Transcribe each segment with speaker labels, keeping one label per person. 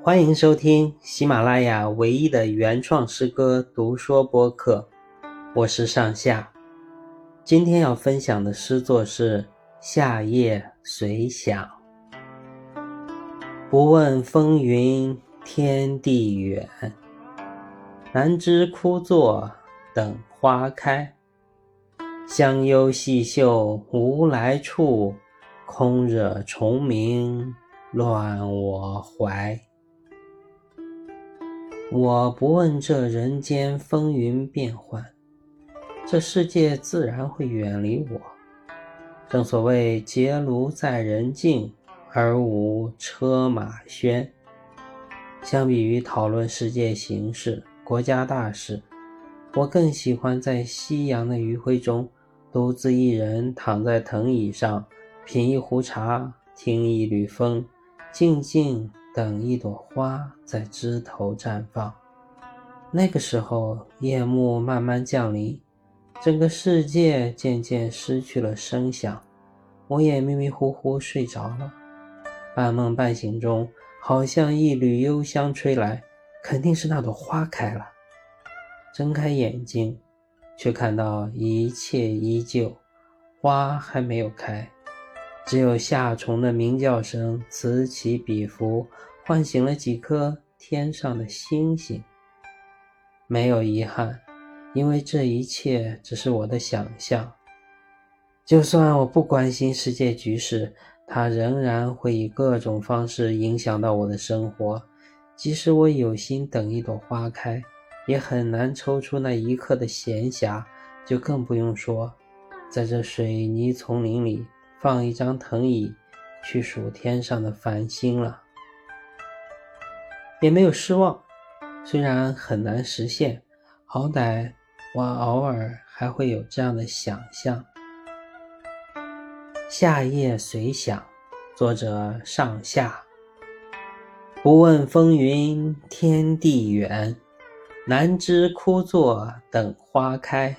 Speaker 1: 欢迎收听喜马拉雅唯一的原创诗歌读说播客，我是上下。今天要分享的诗作是《夏夜随想》。不问风云天地远，南枝枯坐等花开。香幽细嗅无来处，空惹虫鸣乱我怀。我不问这人间风云变幻，这世界自然会远离我。正所谓结庐在人境，而无车马喧。相比于讨论世界形势、国家大事，我更喜欢在夕阳的余晖中。独自一人躺在藤椅上，品一壶茶，听一缕风，静静等一朵花在枝头绽放。那个时候，夜幕慢慢降临，整个世界渐渐失去了声响，我也迷迷糊糊睡着了。半梦半醒中，好像一缕幽香吹来，肯定是那朵花开了。睁开眼睛。却看到一切依旧，花还没有开，只有夏虫的鸣叫声此起彼伏，唤醒了几颗天上的星星。没有遗憾，因为这一切只是我的想象。就算我不关心世界局势，它仍然会以各种方式影响到我的生活。即使我有心等一朵花开。也很难抽出那一刻的闲暇，就更不用说，在这水泥丛林里放一张藤椅，去数天上的繁星了。也没有失望，虽然很难实现，好歹我偶尔还会有这样的想象。夏夜随想，作者上下。不问风云天地远。南枝枯坐等花开，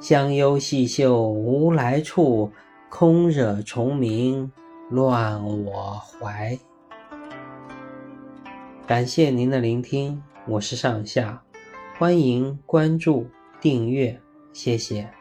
Speaker 1: 香幽细嗅无来处，空惹虫鸣乱我怀。感谢您的聆听，我是上下，欢迎关注订阅，谢谢。